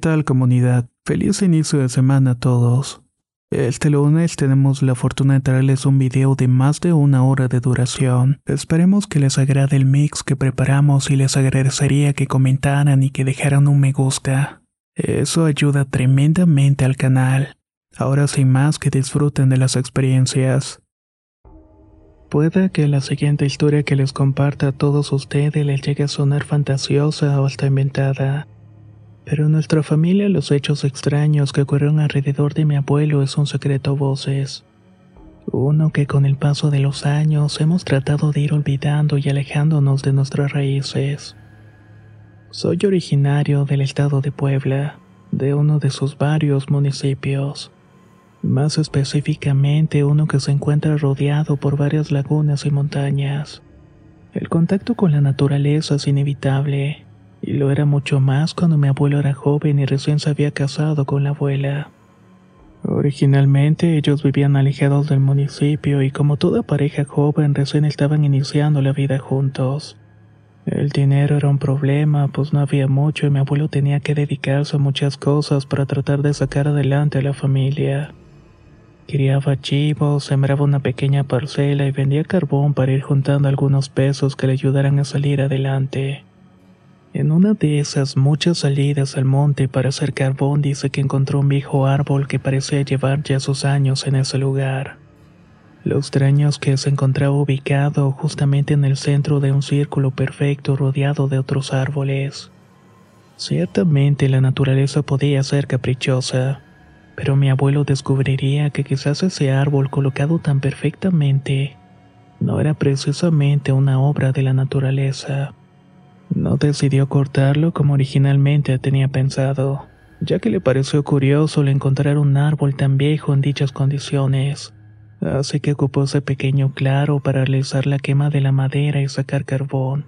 tal comunidad? Feliz inicio de semana a todos. Este lunes tenemos la fortuna de traerles un video de más de una hora de duración. Esperemos que les agrade el mix que preparamos y les agradecería que comentaran y que dejaran un me gusta. Eso ayuda tremendamente al canal. Ahora sin más que disfruten de las experiencias. Puede que la siguiente historia que les comparta a todos ustedes les llegue a sonar fantasiosa o hasta inventada. Pero en nuestra familia los hechos extraños que ocurrieron alrededor de mi abuelo es un secreto a voces. Uno que con el paso de los años hemos tratado de ir olvidando y alejándonos de nuestras raíces. Soy originario del estado de Puebla, de uno de sus varios municipios. Más específicamente uno que se encuentra rodeado por varias lagunas y montañas. El contacto con la naturaleza es inevitable y lo era mucho más cuando mi abuelo era joven y recién se había casado con la abuela. Originalmente ellos vivían alejados del municipio y como toda pareja joven recién estaban iniciando la vida juntos. El dinero era un problema, pues no había mucho y mi abuelo tenía que dedicarse a muchas cosas para tratar de sacar adelante a la familia. Criaba chivos, sembraba una pequeña parcela y vendía carbón para ir juntando algunos pesos que le ayudaran a salir adelante. En una de esas muchas salidas al monte para hacer carbón dice que encontró un viejo árbol que parecía llevar ya sus años en ese lugar. Lo extraño es que se encontraba ubicado justamente en el centro de un círculo perfecto rodeado de otros árboles. Ciertamente la naturaleza podía ser caprichosa, pero mi abuelo descubriría que quizás ese árbol colocado tan perfectamente no era precisamente una obra de la naturaleza. No decidió cortarlo como originalmente tenía pensado, ya que le pareció curioso el encontrar un árbol tan viejo en dichas condiciones. Así que ocupó ese pequeño claro para realizar la quema de la madera y sacar carbón.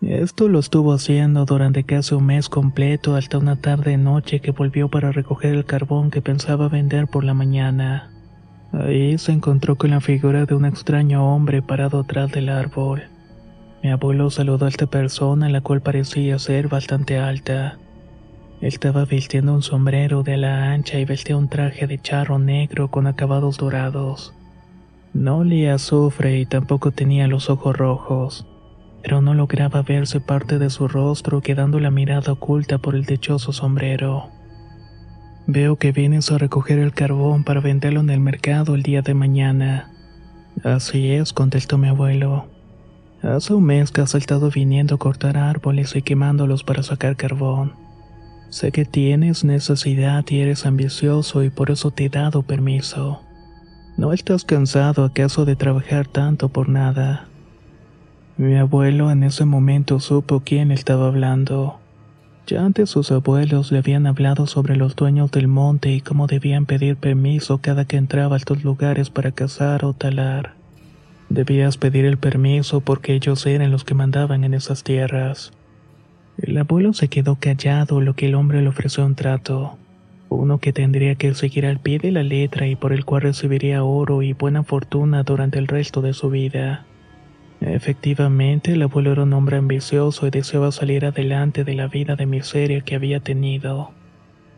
Esto lo estuvo haciendo durante casi un mes completo hasta una tarde noche que volvió para recoger el carbón que pensaba vender por la mañana. Ahí se encontró con la figura de un extraño hombre parado atrás del árbol. Mi abuelo saludó a esta persona, la cual parecía ser bastante alta. Estaba vistiendo un sombrero de ala ancha y vestía un traje de charro negro con acabados dorados. No olía azufre y tampoco tenía los ojos rojos, pero no lograba verse parte de su rostro quedando la mirada oculta por el techoso sombrero. Veo que vienes a recoger el carbón para venderlo en el mercado el día de mañana. Así es, contestó mi abuelo. Hace un mes que has estado viniendo a cortar árboles y quemándolos para sacar carbón. Sé que tienes necesidad y eres ambicioso y por eso te he dado permiso. ¿No estás cansado acaso de trabajar tanto por nada? Mi abuelo en ese momento supo quién estaba hablando. Ya antes sus abuelos le habían hablado sobre los dueños del monte y cómo debían pedir permiso cada que entraba a estos lugares para cazar o talar. Debías pedir el permiso porque ellos eran los que mandaban en esas tierras. El abuelo se quedó callado, lo que el hombre le ofreció un trato, uno que tendría que seguir al pie de la letra y por el cual recibiría oro y buena fortuna durante el resto de su vida. Efectivamente, el abuelo era un hombre ambicioso y deseaba salir adelante de la vida de miseria que había tenido.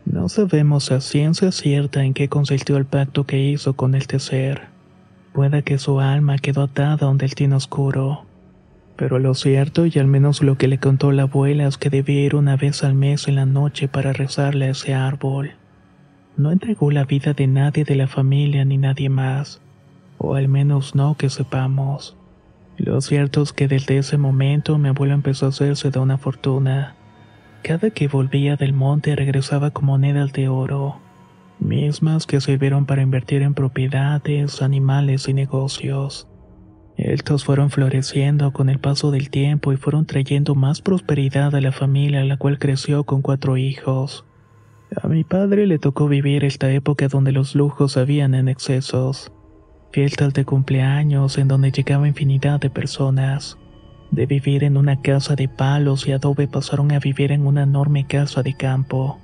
No sabemos a ciencia cierta en qué consistió el pacto que hizo con este ser Puede que su alma quedó atada donde el tiene oscuro. Pero lo cierto, y al menos lo que le contó la abuela, es que debía ir una vez al mes en la noche para rezarle a ese árbol. No entregó la vida de nadie de la familia ni nadie más. o al menos no que sepamos. Lo cierto es que desde ese momento mi abuelo empezó a hacerse de una fortuna. Cada que volvía del monte regresaba con monedas de oro, mismas que sirvieron para invertir en propiedades, animales y negocios. Estos fueron floreciendo con el paso del tiempo y fueron trayendo más prosperidad a la familia, la cual creció con cuatro hijos. A mi padre le tocó vivir esta época donde los lujos habían en excesos fiestas de cumpleaños en donde llegaba infinidad de personas. De vivir en una casa de palos y adobe pasaron a vivir en una enorme casa de campo.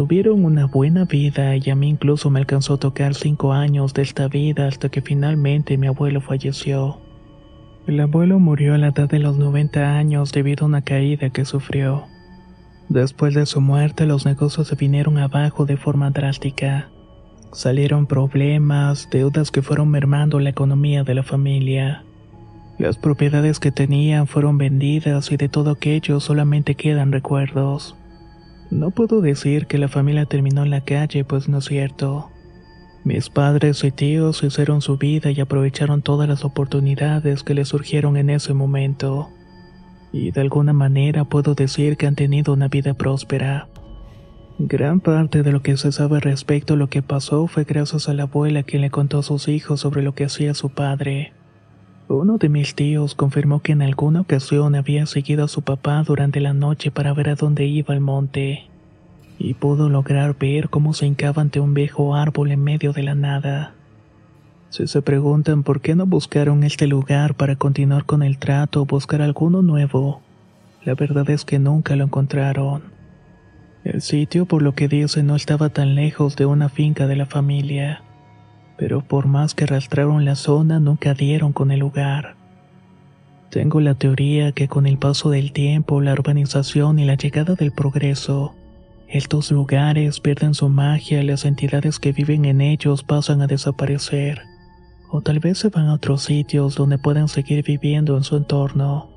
Tuvieron una buena vida y a mí incluso me alcanzó a tocar cinco años de esta vida hasta que finalmente mi abuelo falleció. El abuelo murió a la edad de los 90 años debido a una caída que sufrió. Después de su muerte los negocios se vinieron abajo de forma drástica. Salieron problemas, deudas que fueron mermando la economía de la familia. Las propiedades que tenían fueron vendidas y de todo aquello solamente quedan recuerdos. No puedo decir que la familia terminó en la calle, pues no es cierto. Mis padres y tíos hicieron su vida y aprovecharon todas las oportunidades que les surgieron en ese momento. Y de alguna manera puedo decir que han tenido una vida próspera. Gran parte de lo que se sabe respecto a lo que pasó fue gracias a la abuela quien le contó a sus hijos sobre lo que hacía su padre. Uno de mis tíos confirmó que en alguna ocasión había seguido a su papá durante la noche para ver a dónde iba el monte, y pudo lograr ver cómo se hincaba ante un viejo árbol en medio de la nada. Si se preguntan por qué no buscaron este lugar para continuar con el trato o buscar alguno nuevo, la verdad es que nunca lo encontraron. El sitio, por lo que dice, no estaba tan lejos de una finca de la familia, pero por más que arrastraron la zona, nunca dieron con el lugar. Tengo la teoría que con el paso del tiempo, la urbanización y la llegada del progreso, estos lugares pierden su magia y las entidades que viven en ellos pasan a desaparecer, o tal vez se van a otros sitios donde puedan seguir viviendo en su entorno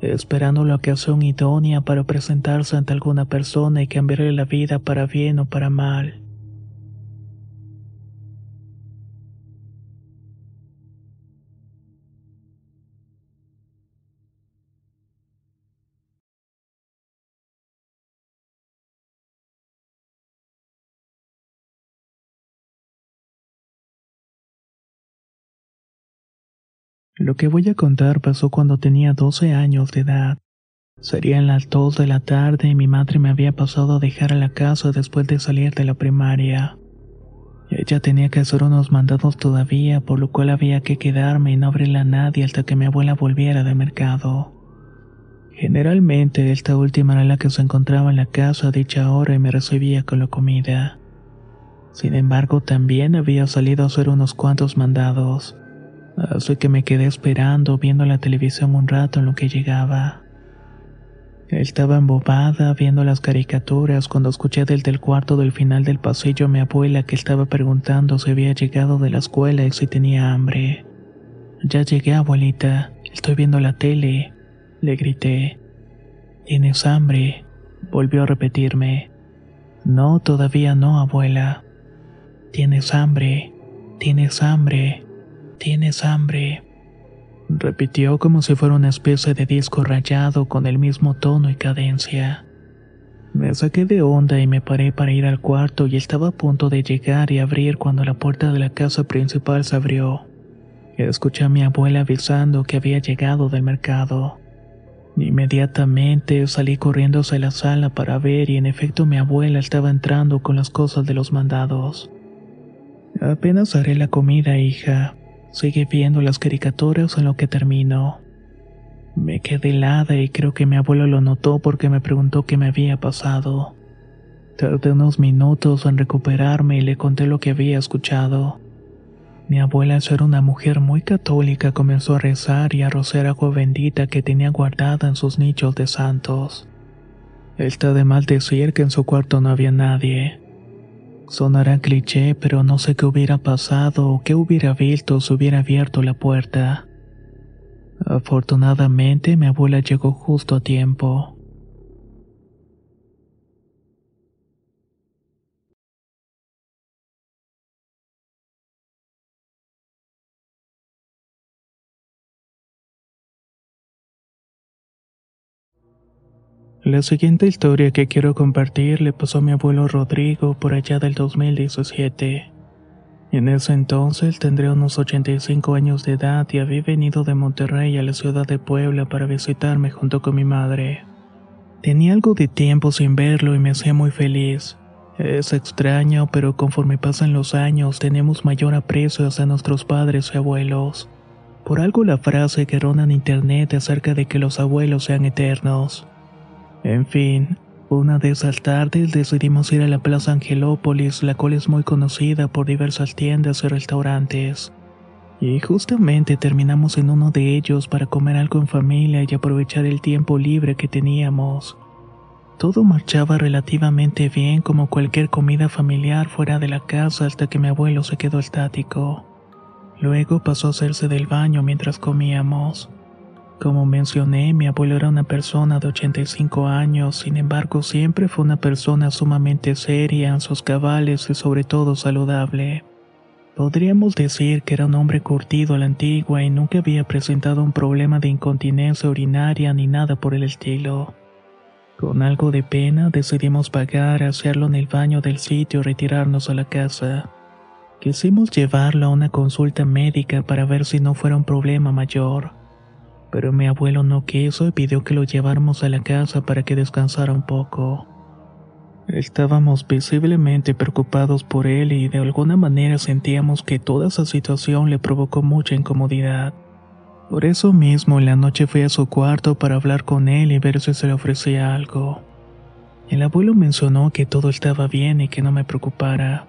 esperando la ocasión idónea para presentarse ante alguna persona y cambiarle la vida para bien o para mal. Lo que voy a contar pasó cuando tenía 12 años de edad. Serían las 2 de la tarde y mi madre me había pasado a dejar a la casa después de salir de la primaria. Ella tenía que hacer unos mandados todavía, por lo cual había que quedarme y no abrirle a nadie hasta que mi abuela volviera del mercado. Generalmente esta última era la que se encontraba en la casa a dicha hora y me recibía con la comida. Sin embargo, también había salido a hacer unos cuantos mandados. Así que me quedé esperando viendo la televisión un rato en lo que llegaba. Estaba embobada viendo las caricaturas cuando escuché desde el cuarto del final del pasillo a mi abuela que estaba preguntando si había llegado de la escuela y si tenía hambre. Ya llegué, abuelita. Estoy viendo la tele. Le grité. ¿Tienes hambre? Volvió a repetirme. No, todavía no, abuela. ¿Tienes hambre? ¿Tienes hambre? ¿Tienes hambre? Repitió como si fuera una especie de disco rayado con el mismo tono y cadencia. Me saqué de onda y me paré para ir al cuarto y estaba a punto de llegar y abrir cuando la puerta de la casa principal se abrió. Escuché a mi abuela avisando que había llegado del mercado. Inmediatamente salí corriendo hacia la sala para ver y en efecto mi abuela estaba entrando con las cosas de los mandados. Apenas haré la comida, hija, Sigue viendo las caricaturas en lo que termino. Me quedé helada y creo que mi abuelo lo notó porque me preguntó qué me había pasado. Tardé unos minutos en recuperarme y le conté lo que había escuchado. Mi abuela, ser una mujer muy católica, comenzó a rezar y a rociar agua bendita que tenía guardada en sus nichos de santos. Está de mal decir que en su cuarto no había nadie. Sonará cliché, pero no sé qué hubiera pasado o qué hubiera visto si hubiera abierto la puerta. Afortunadamente mi abuela llegó justo a tiempo. La siguiente historia que quiero compartir le pasó a mi abuelo Rodrigo por allá del 2017. En ese entonces tendría unos 85 años de edad y había venido de Monterrey a la ciudad de Puebla para visitarme junto con mi madre. Tenía algo de tiempo sin verlo y me hacía muy feliz. Es extraño, pero conforme pasan los años tenemos mayor aprecio hacia nuestros padres y abuelos. Por algo la frase que ronda en internet acerca de que los abuelos sean eternos. En fin, una de esas tardes decidimos ir a la Plaza Angelópolis, la cual es muy conocida por diversas tiendas y restaurantes. Y justamente terminamos en uno de ellos para comer algo en familia y aprovechar el tiempo libre que teníamos. Todo marchaba relativamente bien como cualquier comida familiar fuera de la casa hasta que mi abuelo se quedó estático. Luego pasó a hacerse del baño mientras comíamos. Como mencioné, mi abuelo era una persona de 85 años, sin embargo siempre fue una persona sumamente seria en sus cabales y sobre todo saludable. Podríamos decir que era un hombre curtido a la antigua y nunca había presentado un problema de incontinencia urinaria ni nada por el estilo. Con algo de pena decidimos pagar, hacerlo en el baño del sitio y retirarnos a la casa. Quisimos llevarlo a una consulta médica para ver si no fuera un problema mayor pero mi abuelo no quiso y pidió que lo lleváramos a la casa para que descansara un poco. Estábamos visiblemente preocupados por él y de alguna manera sentíamos que toda esa situación le provocó mucha incomodidad. Por eso mismo en la noche fui a su cuarto para hablar con él y ver si se le ofrecía algo. El abuelo mencionó que todo estaba bien y que no me preocupara,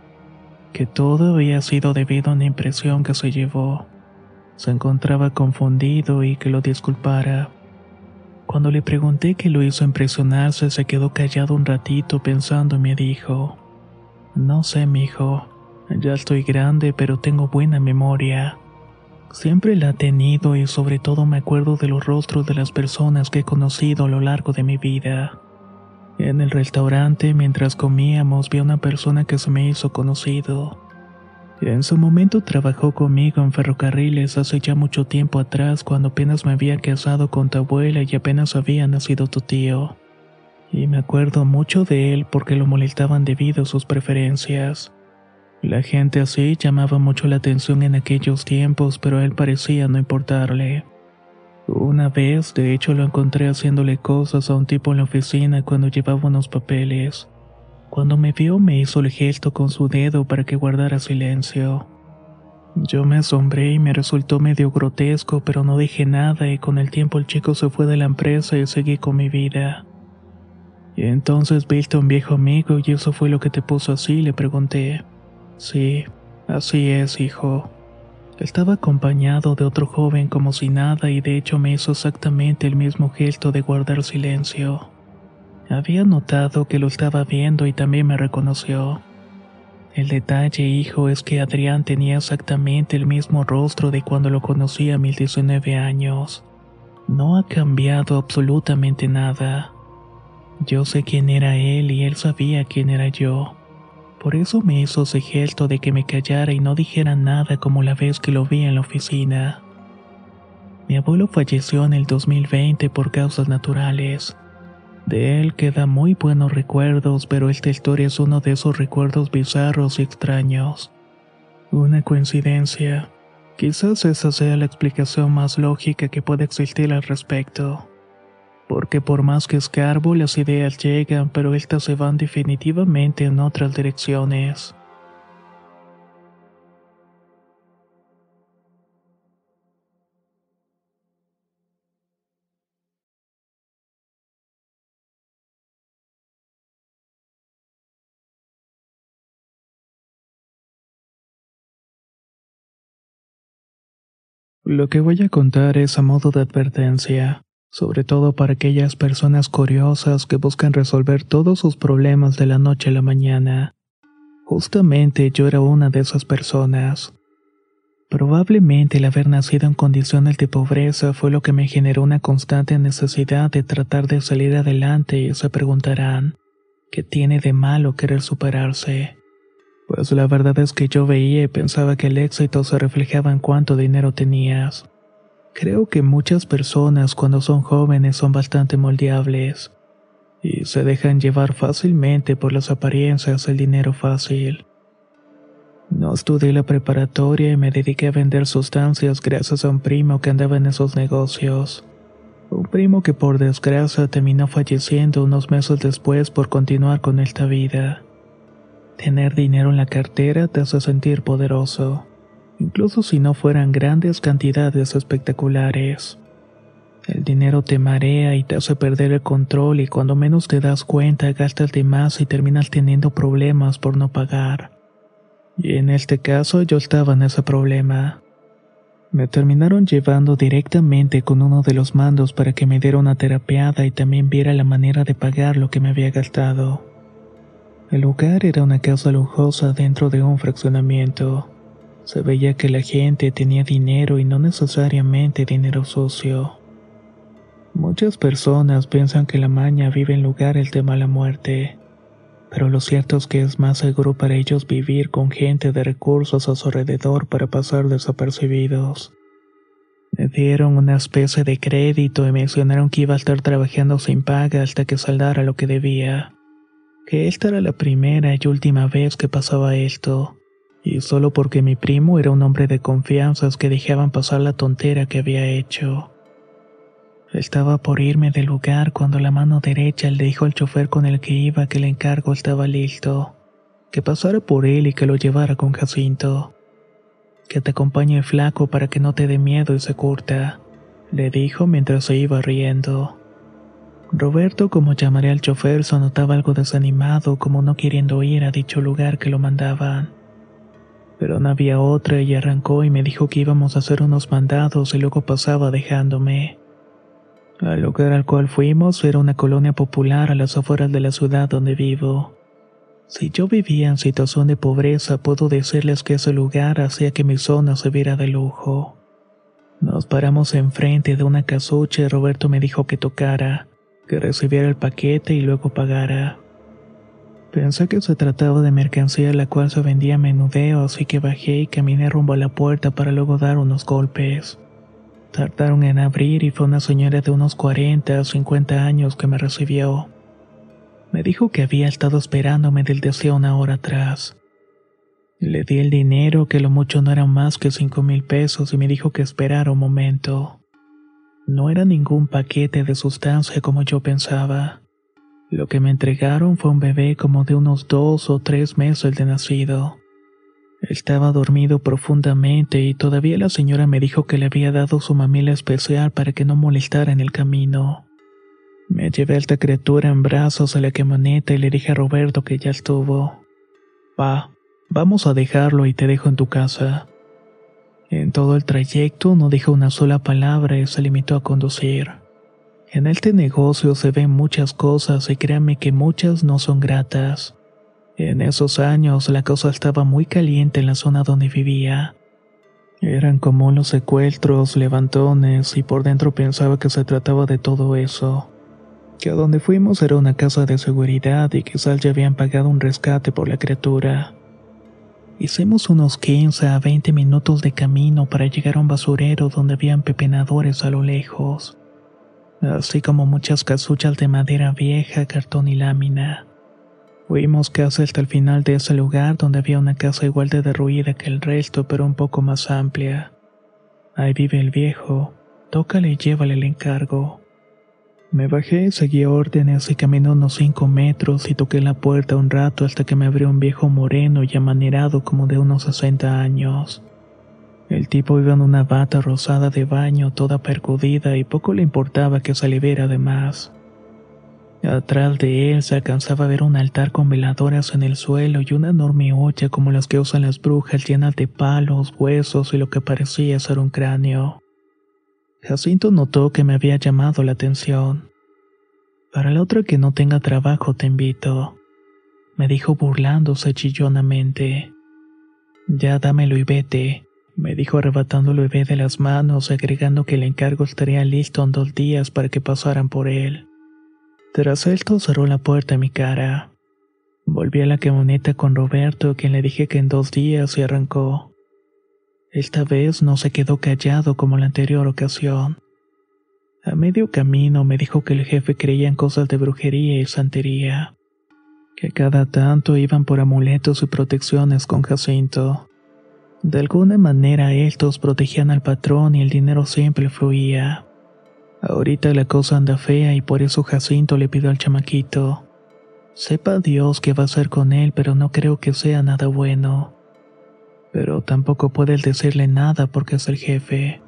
que todo había sido debido a una impresión que se llevó. Se encontraba confundido y que lo disculpara. Cuando le pregunté qué lo hizo impresionarse, se quedó callado un ratito pensando y me dijo: No sé, mijo. Ya estoy grande, pero tengo buena memoria. Siempre la he tenido y sobre todo me acuerdo de los rostros de las personas que he conocido a lo largo de mi vida. En el restaurante, mientras comíamos, vi a una persona que se me hizo conocido. En su momento trabajó conmigo en ferrocarriles hace ya mucho tiempo atrás cuando apenas me había casado con tu abuela y apenas había nacido tu tío. Y me acuerdo mucho de él porque lo molestaban debido a sus preferencias. La gente así llamaba mucho la atención en aquellos tiempos, pero a él parecía no importarle. Una vez, de hecho, lo encontré haciéndole cosas a un tipo en la oficina cuando llevaba unos papeles. Cuando me vio me hizo el gesto con su dedo para que guardara silencio. Yo me asombré y me resultó medio grotesco, pero no dije nada y con el tiempo el chico se fue de la empresa y seguí con mi vida. Y entonces viste a un viejo amigo y eso fue lo que te puso así, le pregunté. Sí, así es, hijo. Estaba acompañado de otro joven como si nada y de hecho me hizo exactamente el mismo gesto de guardar silencio. Había notado que lo estaba viendo y también me reconoció. El detalle, hijo, es que Adrián tenía exactamente el mismo rostro de cuando lo conocí a mis 19 años. No ha cambiado absolutamente nada. Yo sé quién era él y él sabía quién era yo. Por eso me hizo ese gesto de que me callara y no dijera nada como la vez que lo vi en la oficina. Mi abuelo falleció en el 2020 por causas naturales. De él quedan muy buenos recuerdos, pero esta historia es uno de esos recuerdos bizarros y extraños. Una coincidencia. Quizás esa sea la explicación más lógica que puede existir al respecto. Porque por más que escarbo, las ideas llegan, pero estas se van definitivamente en otras direcciones. Lo que voy a contar es a modo de advertencia, sobre todo para aquellas personas curiosas que buscan resolver todos sus problemas de la noche a la mañana. Justamente yo era una de esas personas. Probablemente el haber nacido en condiciones de pobreza fue lo que me generó una constante necesidad de tratar de salir adelante y se preguntarán, ¿qué tiene de malo querer superarse? Pues la verdad es que yo veía y pensaba que el éxito se reflejaba en cuánto dinero tenías. Creo que muchas personas cuando son jóvenes son bastante moldeables. y se dejan llevar fácilmente por las apariencias del dinero fácil. No estudié la preparatoria y me dediqué a vender sustancias gracias a un primo que andaba en esos negocios. Un primo que por desgracia terminó falleciendo unos meses después por continuar con esta vida. Tener dinero en la cartera te hace sentir poderoso, incluso si no fueran grandes cantidades espectaculares. El dinero te marea y te hace perder el control y cuando menos te das cuenta gastas de más y terminas teniendo problemas por no pagar. Y en este caso yo estaba en ese problema. Me terminaron llevando directamente con uno de los mandos para que me diera una terapeada y también viera la manera de pagar lo que me había gastado. El lugar era una casa lujosa dentro de un fraccionamiento. Se veía que la gente tenía dinero y no necesariamente dinero sucio. Muchas personas piensan que la maña vive en lugares de mala muerte, pero lo cierto es que es más seguro para ellos vivir con gente de recursos a su alrededor para pasar desapercibidos. Me dieron una especie de crédito y mencionaron que iba a estar trabajando sin paga hasta que saldara lo que debía. Que esta era la primera y última vez que pasaba esto, y solo porque mi primo era un hombre de confianzas que dejaban pasar la tontera que había hecho. Estaba por irme del lugar cuando la mano derecha le dijo al chofer con el que iba que el encargo estaba listo, que pasara por él y que lo llevara con Jacinto. Que te acompañe el flaco para que no te dé miedo y se curta, le dijo mientras se iba riendo. Roberto, como llamaré al chofer, se notaba algo desanimado, como no queriendo ir a dicho lugar que lo mandaban. Pero no había otra y arrancó y me dijo que íbamos a hacer unos mandados y luego pasaba dejándome. El lugar al cual fuimos era una colonia popular a las afueras de la ciudad donde vivo. Si yo vivía en situación de pobreza, puedo decirles que ese lugar hacía que mi zona se viera de lujo. Nos paramos enfrente de una casucha y Roberto me dijo que tocara, que recibiera el paquete y luego pagara. Pensé que se trataba de mercancía la cual se vendía a menudeo, así que bajé y caminé rumbo a la puerta para luego dar unos golpes. Tardaron en abrir y fue una señora de unos 40 o 50 años que me recibió. Me dijo que había estado esperándome desde hacía una hora atrás. Le di el dinero, que lo mucho no era más que cinco mil pesos, y me dijo que esperara un momento. No era ningún paquete de sustancia como yo pensaba. Lo que me entregaron fue un bebé como de unos dos o tres meses de nacido. Estaba dormido profundamente y todavía la señora me dijo que le había dado su mamila especial para que no molestara en el camino. Me llevé a esta criatura en brazos a la camioneta y le dije a Roberto que ya estuvo. Va, vamos a dejarlo y te dejo en tu casa. En todo el trayecto no dijo una sola palabra y se limitó a conducir. En este negocio se ven muchas cosas y créanme que muchas no son gratas. En esos años la cosa estaba muy caliente en la zona donde vivía. Eran como los secuestros, levantones, y por dentro pensaba que se trataba de todo eso. Que a donde fuimos era una casa de seguridad y quizás ya habían pagado un rescate por la criatura. Hicimos unos 15 a 20 minutos de camino para llegar a un basurero donde habían pepenadores a lo lejos, así como muchas casuchas de madera vieja, cartón y lámina. Fuimos casi hasta el final de ese lugar donde había una casa igual de derruida que el resto, pero un poco más amplia. Ahí vive el viejo. Tócale y llévale el encargo. Me bajé, seguí órdenes y caminé unos cinco metros y toqué la puerta un rato hasta que me abrió un viejo moreno y amanerado como de unos 60 años. El tipo iba en una bata rosada de baño toda percudida y poco le importaba que saliera de más. Atrás de él se alcanzaba a ver un altar con veladoras en el suelo y una enorme olla como las que usan las brujas llenas de palos, huesos y lo que parecía ser un cráneo. Jacinto notó que me había llamado la atención. Para el otro que no tenga trabajo te invito, me dijo burlándose chillonamente. Ya dámelo y vete, me dijo arrebatando el bebé de las manos, agregando que el encargo estaría listo en dos días para que pasaran por él. Tras esto cerró la puerta en mi cara. Volví a la camioneta con Roberto, quien le dije que en dos días se arrancó. Esta vez no se quedó callado como la anterior ocasión. A medio camino me dijo que el jefe creía en cosas de brujería y santería, que cada tanto iban por amuletos y protecciones con Jacinto. De alguna manera estos protegían al patrón y el dinero siempre fluía. Ahorita la cosa anda fea y por eso Jacinto le pidió al chamaquito. Sepa Dios qué va a hacer con él, pero no creo que sea nada bueno. Pero tampoco puede decirle nada porque es el jefe.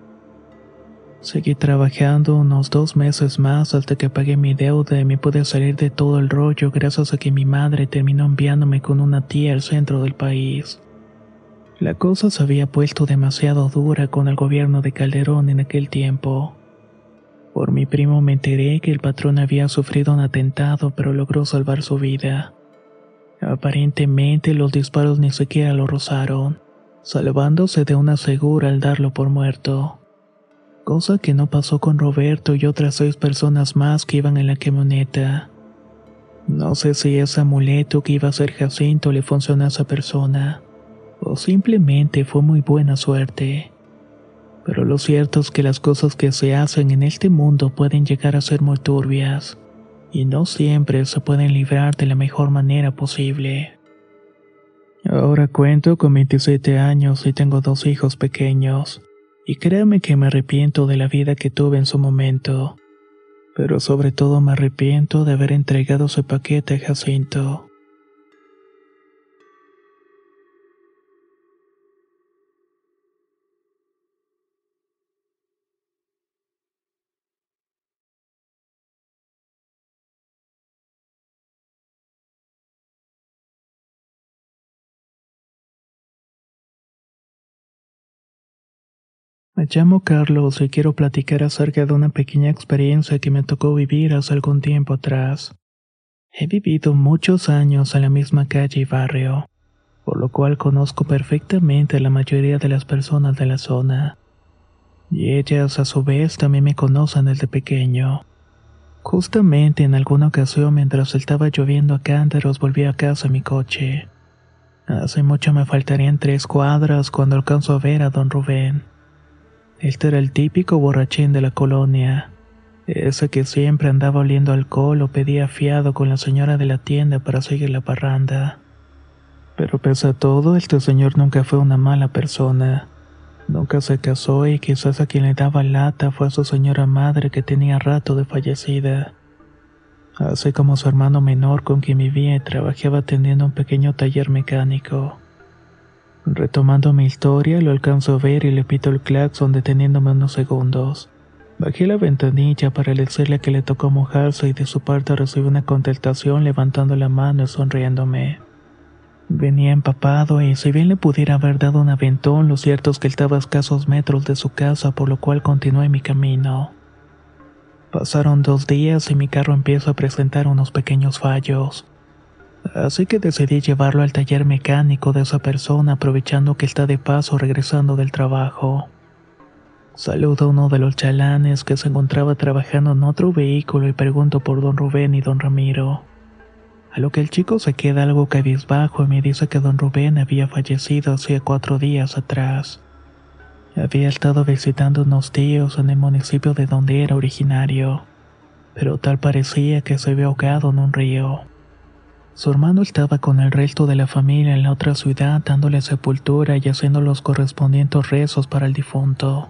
Seguí trabajando unos dos meses más hasta que pagué mi deuda y me pude salir de todo el rollo gracias a que mi madre terminó enviándome con una tía al centro del país. La cosa se había puesto demasiado dura con el gobierno de Calderón en aquel tiempo. Por mi primo me enteré que el patrón había sufrido un atentado pero logró salvar su vida. Aparentemente los disparos ni siquiera lo rozaron, salvándose de una segura al darlo por muerto. Cosa que no pasó con Roberto y otras seis personas más que iban en la camioneta. No sé si ese amuleto que iba a ser Jacinto le funcionó a esa persona o simplemente fue muy buena suerte. Pero lo cierto es que las cosas que se hacen en este mundo pueden llegar a ser muy turbias, y no siempre se pueden librar de la mejor manera posible. Ahora cuento con 27 años y tengo dos hijos pequeños, y créame que me arrepiento de la vida que tuve en su momento, pero sobre todo me arrepiento de haber entregado ese paquete a Jacinto. Me llamo Carlos y quiero platicar acerca de una pequeña experiencia que me tocó vivir hace algún tiempo atrás. He vivido muchos años en la misma calle y barrio, por lo cual conozco perfectamente a la mayoría de las personas de la zona. Y ellas a su vez también me conocen desde pequeño. Justamente en alguna ocasión mientras estaba lloviendo a cántaros volví a casa en mi coche. Hace mucho me faltarían tres cuadras cuando alcanzo a ver a don Rubén. Este era el típico borrachín de la colonia, ese que siempre andaba oliendo alcohol o pedía fiado con la señora de la tienda para seguir la parranda. Pero pese a todo, este señor nunca fue una mala persona. Nunca se casó y quizás a quien le daba lata fue a su señora madre que tenía rato de fallecida. Así como su hermano menor con quien vivía y trabajaba atendiendo un pequeño taller mecánico. Retomando mi historia, lo alcanzo a ver y le pito el claxon deteniéndome unos segundos. Bajé la ventanilla para decirle que le tocó mojarse y de su parte recibí una contestación levantando la mano y sonriéndome. Venía empapado y si bien le pudiera haber dado un aventón, lo cierto es que estaba a escasos metros de su casa, por lo cual continué mi camino. Pasaron dos días y mi carro empieza a presentar unos pequeños fallos así que decidí llevarlo al taller mecánico de esa persona aprovechando que está de paso regresando del trabajo. Saludo a uno de los chalanes que se encontraba trabajando en otro vehículo y pregunto por don Rubén y don Ramiro. A lo que el chico se queda algo cabizbajo y me dice que don Rubén había fallecido hacía cuatro días atrás. Había estado visitando unos tíos en el municipio de donde era originario, pero tal parecía que se había ahogado en un río. Su hermano estaba con el resto de la familia en la otra ciudad dándole sepultura y haciendo los correspondientes rezos para el difunto.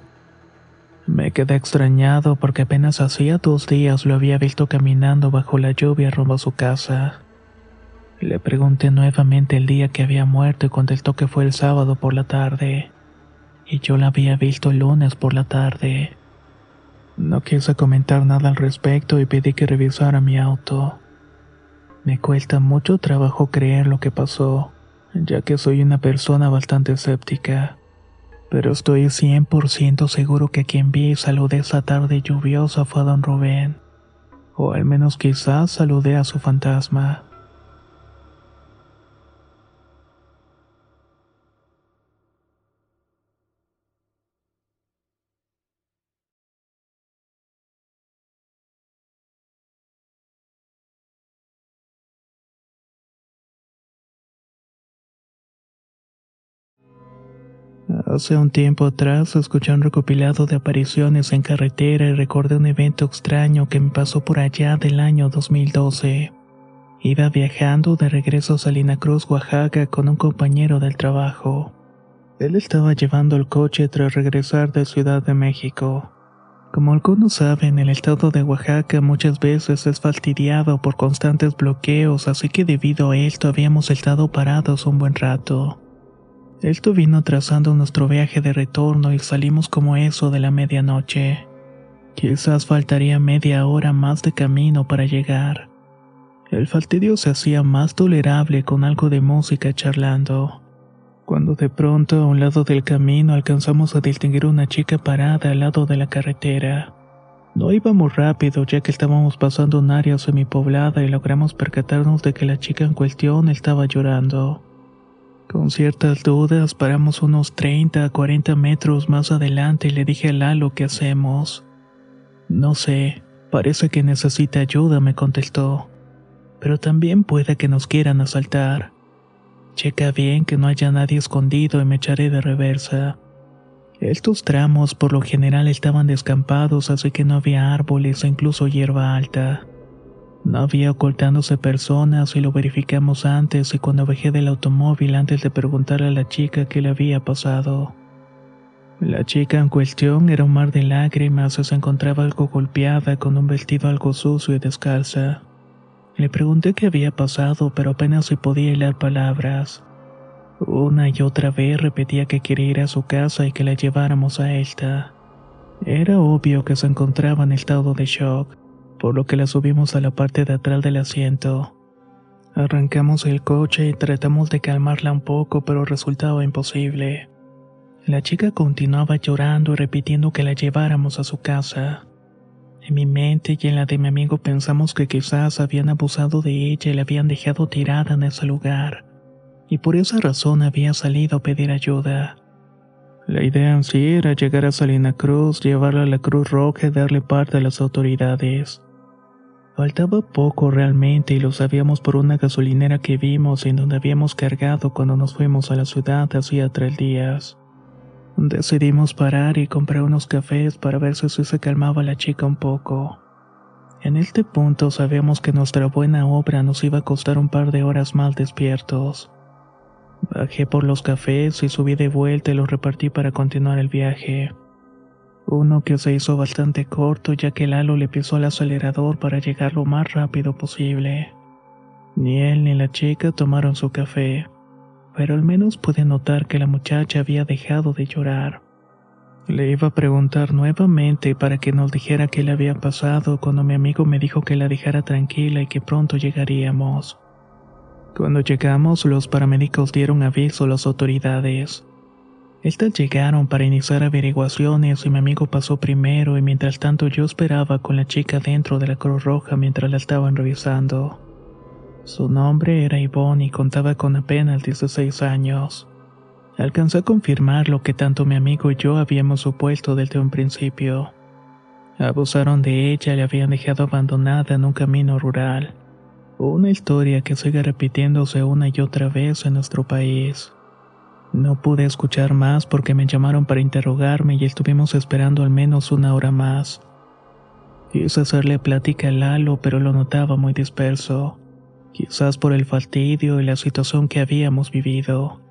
Me quedé extrañado porque apenas hacía dos días lo había visto caminando bajo la lluvia rumbo a su casa. Le pregunté nuevamente el día que había muerto y contestó que fue el sábado por la tarde. Y yo la había visto el lunes por la tarde. No quise comentar nada al respecto y pedí que revisara mi auto. Me cuesta mucho trabajo creer lo que pasó, ya que soy una persona bastante escéptica. Pero estoy 100% seguro que quien vi y saludé esa tarde lluviosa fue a don Rubén. O al menos quizás saludé a su fantasma. Hace un tiempo atrás escuché un recopilado de apariciones en carretera y recordé un evento extraño que me pasó por allá del año 2012. Iba viajando de regreso a Salina Cruz, Oaxaca, con un compañero del trabajo. Él estaba llevando el coche tras regresar de Ciudad de México. Como algunos saben, el estado de Oaxaca muchas veces es fastidiado por constantes bloqueos, así que debido a esto habíamos estado parados un buen rato. Esto vino trazando nuestro viaje de retorno y salimos como eso de la medianoche. Quizás faltaría media hora más de camino para llegar. El fastidio se hacía más tolerable con algo de música charlando. Cuando de pronto a un lado del camino alcanzamos a distinguir una chica parada al lado de la carretera. No íbamos rápido ya que estábamos pasando un área semipoblada y logramos percatarnos de que la chica en cuestión estaba llorando. Con ciertas dudas paramos unos 30 a 40 metros más adelante y le dije a Lalo qué hacemos. No sé, parece que necesita ayuda, me contestó. Pero también puede que nos quieran asaltar. Checa bien que no haya nadie escondido y me echaré de reversa. Estos tramos por lo general estaban descampados, así que no había árboles o incluso hierba alta. No había ocultándose personas y lo verificamos antes y cuando bajé del automóvil antes de preguntarle a la chica qué le había pasado. La chica en cuestión era un mar de lágrimas y se encontraba algo golpeada con un vestido algo sucio y descalza. Le pregunté qué había pasado, pero apenas se podía hilar palabras. Una y otra vez repetía que quería ir a su casa y que la lleváramos a esta. Era obvio que se encontraba en estado de shock por lo que la subimos a la parte de atrás del asiento. Arrancamos el coche y tratamos de calmarla un poco, pero resultaba imposible. La chica continuaba llorando y repitiendo que la lleváramos a su casa. En mi mente y en la de mi amigo pensamos que quizás habían abusado de ella y la habían dejado tirada en ese lugar, y por esa razón había salido a pedir ayuda. La idea en sí era llegar a Salina Cruz, llevarla a la Cruz Roja y darle parte a las autoridades. Faltaba poco realmente y lo sabíamos por una gasolinera que vimos en donde habíamos cargado cuando nos fuimos a la ciudad hacía tres días. Decidimos parar y comprar unos cafés para ver si se calmaba la chica un poco. En este punto sabíamos que nuestra buena obra nos iba a costar un par de horas más despiertos. Bajé por los cafés y subí de vuelta y los repartí para continuar el viaje. Uno que se hizo bastante corto ya que Lalo le pisó el acelerador para llegar lo más rápido posible. Ni él ni la chica tomaron su café, pero al menos pude notar que la muchacha había dejado de llorar. Le iba a preguntar nuevamente para que nos dijera qué le había pasado cuando mi amigo me dijo que la dejara tranquila y que pronto llegaríamos. Cuando llegamos, los paramédicos dieron aviso a las autoridades. Estas llegaron para iniciar averiguaciones y mi amigo pasó primero y mientras tanto yo esperaba con la chica dentro de la Cruz Roja mientras la estaban revisando. Su nombre era Ivonne y contaba con apenas 16 años. Alcanzó a confirmar lo que tanto mi amigo y yo habíamos supuesto desde un principio. Abusaron de ella y la habían dejado abandonada en un camino rural. Una historia que sigue repitiéndose una y otra vez en nuestro país. No pude escuchar más porque me llamaron para interrogarme y estuvimos esperando al menos una hora más. Quise hacerle plática a Lalo, pero lo notaba muy disperso, quizás por el fastidio y la situación que habíamos vivido.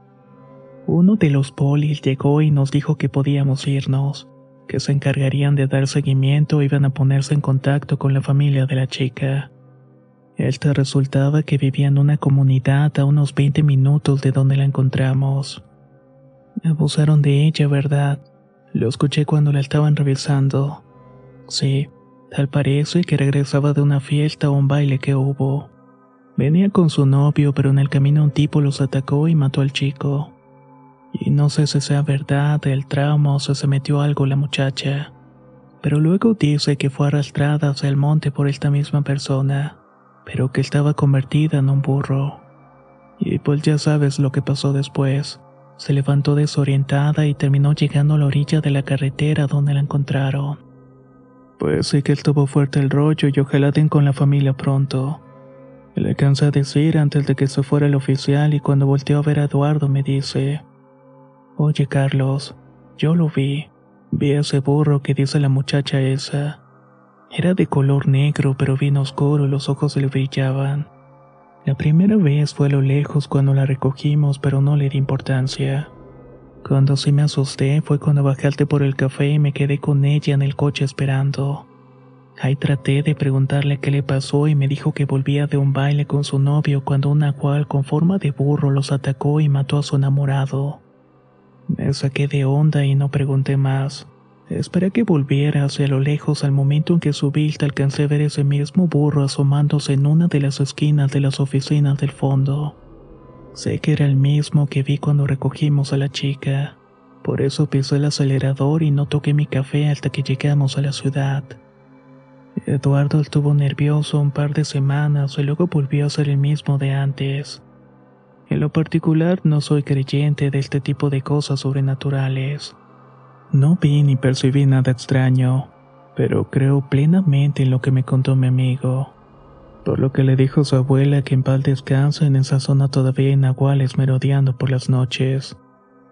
Uno de los polis llegó y nos dijo que podíamos irnos, que se encargarían de dar seguimiento e iban a ponerse en contacto con la familia de la chica. Este resultaba que vivía en una comunidad a unos 20 minutos de donde la encontramos. Abusaron de ella, ¿verdad? Lo escuché cuando la estaban revisando. Sí, tal parece que regresaba de una fiesta o un baile que hubo. Venía con su novio, pero en el camino un tipo los atacó y mató al chico. Y no sé si sea verdad el trauma o si se metió algo la muchacha. Pero luego dice que fue arrastrada hacia el monte por esta misma persona pero que estaba convertida en un burro. Y pues ya sabes lo que pasó después. Se levantó desorientada y terminó llegando a la orilla de la carretera donde la encontraron. Pues sí que estuvo fuerte el rollo y ojalá den con la familia pronto. Le alcanza a decir antes de que se fuera el oficial y cuando volteó a ver a Eduardo me dice, Oye, Carlos, yo lo vi. Vi ese burro que dice la muchacha esa. Era de color negro, pero bien oscuro y los ojos le brillaban. La primera vez fue a lo lejos cuando la recogimos, pero no le di importancia. Cuando sí me asusté fue cuando bajaste por el café y me quedé con ella en el coche esperando. Ahí traté de preguntarle qué le pasó y me dijo que volvía de un baile con su novio cuando una cual con forma de burro los atacó y mató a su enamorado. Me saqué de onda y no pregunté más. Esperé que volviera hacia lo lejos al momento en que su vista alcancé a ver ese mismo burro asomándose en una de las esquinas de las oficinas del fondo. Sé que era el mismo que vi cuando recogimos a la chica. Por eso pisé el acelerador y no toqué mi café hasta que llegamos a la ciudad. Eduardo estuvo nervioso un par de semanas y luego volvió a ser el mismo de antes. En lo particular no soy creyente de este tipo de cosas sobrenaturales. No vi ni percibí nada extraño, pero creo plenamente en lo que me contó mi amigo. Por lo que le dijo su abuela que en paz descansa en esa zona todavía hay merodeando por las noches.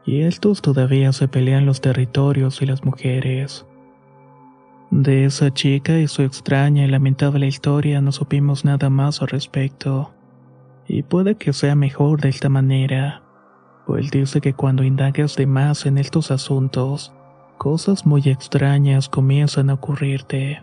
Y estos todavía se pelean los territorios y las mujeres. De esa chica y su extraña y lamentable historia no supimos nada más al respecto. Y puede que sea mejor de esta manera, pues dice que cuando indagas de más en estos asuntos, cosas muy extrañas comienzan a ocurrirte.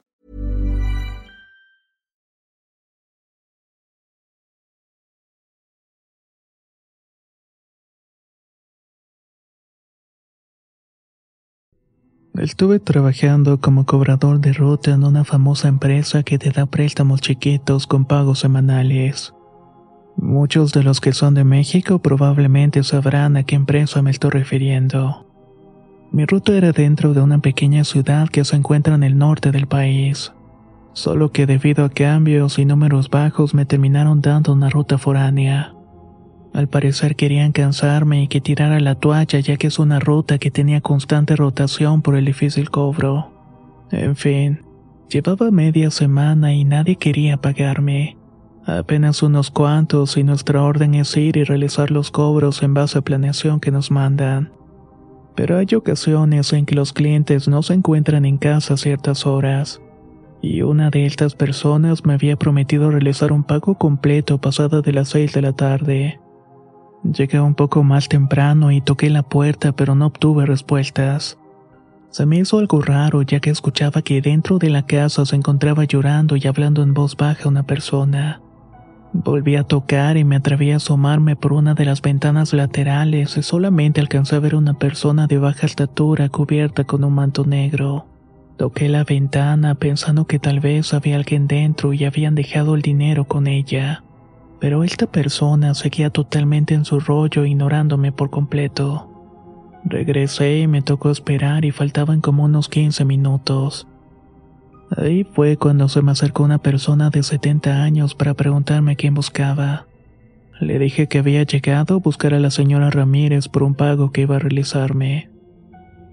Estuve trabajando como cobrador de ruta en una famosa empresa que te da préstamos chiquitos con pagos semanales. Muchos de los que son de México probablemente sabrán a qué empresa me estoy refiriendo. Mi ruta era dentro de una pequeña ciudad que se encuentra en el norte del país. Solo que debido a cambios y números bajos me terminaron dando una ruta foránea. Al parecer querían cansarme y que tirara la toalla ya que es una ruta que tenía constante rotación por el difícil cobro. En fin, llevaba media semana y nadie quería pagarme. Apenas unos cuantos y nuestra orden es ir y realizar los cobros en base a planeación que nos mandan. Pero hay ocasiones en que los clientes no se encuentran en casa a ciertas horas. Y una de estas personas me había prometido realizar un pago completo pasada de las 6 de la tarde. Llegué un poco más temprano y toqué la puerta pero no obtuve respuestas. Se me hizo algo raro ya que escuchaba que dentro de la casa se encontraba llorando y hablando en voz baja una persona. Volví a tocar y me atreví a asomarme por una de las ventanas laterales y solamente alcancé a ver una persona de baja estatura cubierta con un manto negro. Toqué la ventana pensando que tal vez había alguien dentro y habían dejado el dinero con ella pero esta persona seguía totalmente en su rollo ignorándome por completo. Regresé y me tocó esperar y faltaban como unos 15 minutos. Ahí fue cuando se me acercó una persona de 70 años para preguntarme quién buscaba. Le dije que había llegado a buscar a la señora Ramírez por un pago que iba a realizarme.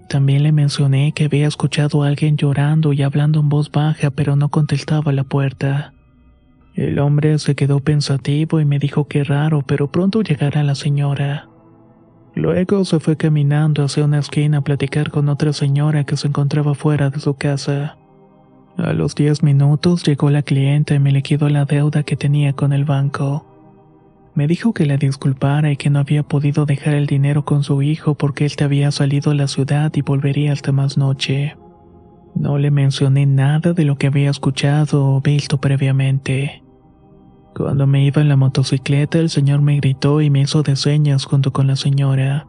También le mencioné que había escuchado a alguien llorando y hablando en voz baja pero no contestaba la puerta. El hombre se quedó pensativo y me dijo que raro, pero pronto llegará la señora. Luego se fue caminando hacia una esquina a platicar con otra señora que se encontraba fuera de su casa. A los diez minutos llegó la clienta y me liquidó la deuda que tenía con el banco. Me dijo que la disculpara y que no había podido dejar el dinero con su hijo porque él te había salido a la ciudad y volvería hasta más noche. No le mencioné nada de lo que había escuchado o visto previamente. Cuando me iba en la motocicleta, el señor me gritó y me hizo de señas junto con la señora.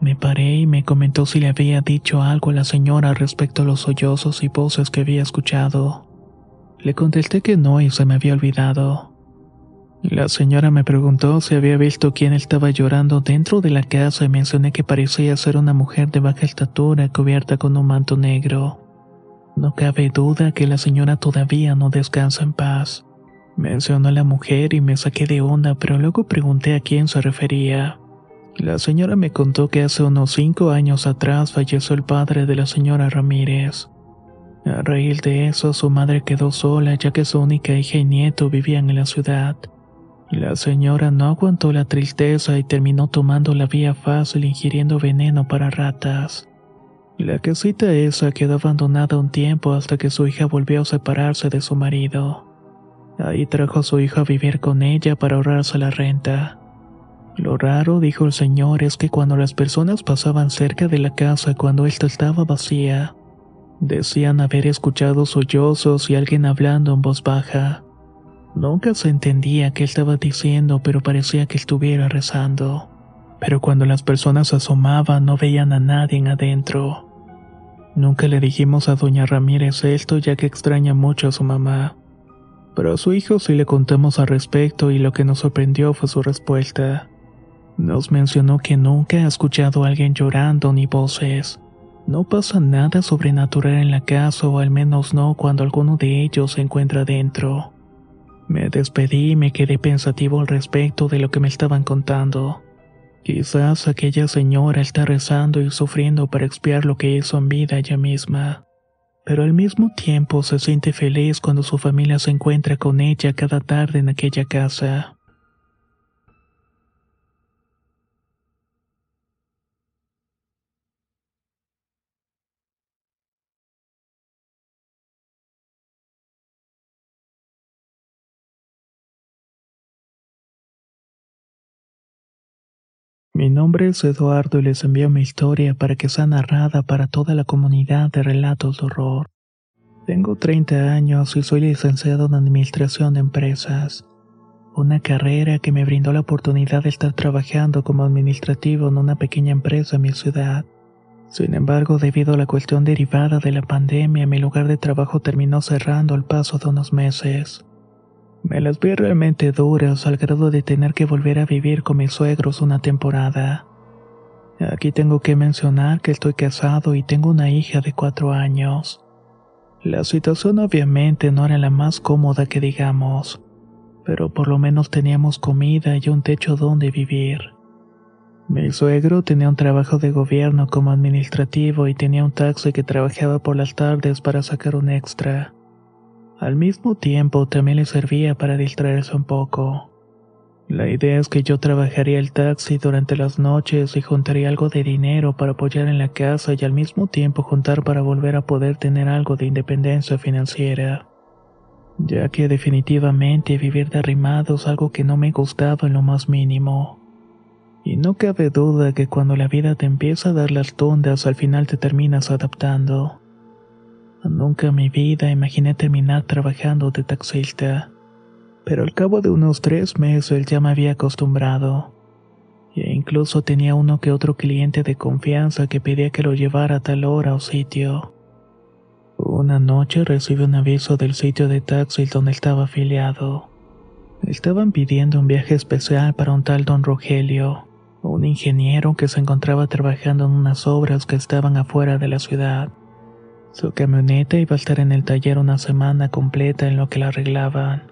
Me paré y me comentó si le había dicho algo a la señora respecto a los sollozos y voces que había escuchado. Le contesté que no y se me había olvidado. La señora me preguntó si había visto quién estaba llorando dentro de la casa y mencioné que parecía ser una mujer de baja estatura cubierta con un manto negro. No cabe duda que la señora todavía no descansa en paz. Mencionó a la mujer y me saqué de onda, pero luego pregunté a quién se refería. La señora me contó que hace unos cinco años atrás falleció el padre de la señora Ramírez. A raíz de eso, su madre quedó sola ya que su única hija y nieto vivían en la ciudad. La señora no aguantó la tristeza y terminó tomando la vía fácil ingiriendo veneno para ratas. La casita esa quedó abandonada un tiempo hasta que su hija volvió a separarse de su marido. Ahí trajo a su hijo a vivir con ella para ahorrarse la renta. Lo raro, dijo el señor, es que cuando las personas pasaban cerca de la casa cuando ésta estaba vacía, decían haber escuchado sollozos y alguien hablando en voz baja. Nunca se entendía qué estaba diciendo, pero parecía que estuviera rezando. Pero cuando las personas asomaban no veían a nadie adentro. Nunca le dijimos a doña Ramírez esto ya que extraña mucho a su mamá. Pero a su hijo sí le contamos al respecto y lo que nos sorprendió fue su respuesta. Nos mencionó que nunca ha escuchado a alguien llorando ni voces. No pasa nada sobrenatural en la casa o al menos no cuando alguno de ellos se encuentra dentro. Me despedí y me quedé pensativo al respecto de lo que me estaban contando. Quizás aquella señora está rezando y sufriendo para expiar lo que hizo en vida ella misma. Pero al mismo tiempo se siente feliz cuando su familia se encuentra con ella cada tarde en aquella casa. Nombre es Eduardo y les envío mi historia para que sea narrada para toda la comunidad de relatos de horror. Tengo 30 años y soy licenciado en Administración de Empresas, una carrera que me brindó la oportunidad de estar trabajando como administrativo en una pequeña empresa en mi ciudad. Sin embargo, debido a la cuestión derivada de la pandemia, mi lugar de trabajo terminó cerrando al paso de unos meses. Me las vi realmente duras al grado de tener que volver a vivir con mis suegros una temporada. Aquí tengo que mencionar que estoy casado y tengo una hija de cuatro años. La situación obviamente no era la más cómoda que digamos, pero por lo menos teníamos comida y un techo donde vivir. Mi suegro tenía un trabajo de gobierno como administrativo y tenía un taxi que trabajaba por las tardes para sacar un extra. Al mismo tiempo también le servía para distraerse un poco. La idea es que yo trabajaría el taxi durante las noches y juntaría algo de dinero para apoyar en la casa y al mismo tiempo juntar para volver a poder tener algo de independencia financiera. Ya que definitivamente vivir de arrimado es algo que no me gustaba en lo más mínimo. Y no cabe duda que cuando la vida te empieza a dar las tondas al final te terminas adaptando. Nunca en mi vida imaginé terminar trabajando de taxista, pero al cabo de unos tres meses ya me había acostumbrado. E incluso tenía uno que otro cliente de confianza que pedía que lo llevara a tal hora o sitio. Una noche recibí un aviso del sitio de taxi donde estaba afiliado. Estaban pidiendo un viaje especial para un tal don Rogelio, un ingeniero que se encontraba trabajando en unas obras que estaban afuera de la ciudad. Su camioneta iba a estar en el taller una semana completa en lo que la arreglaban.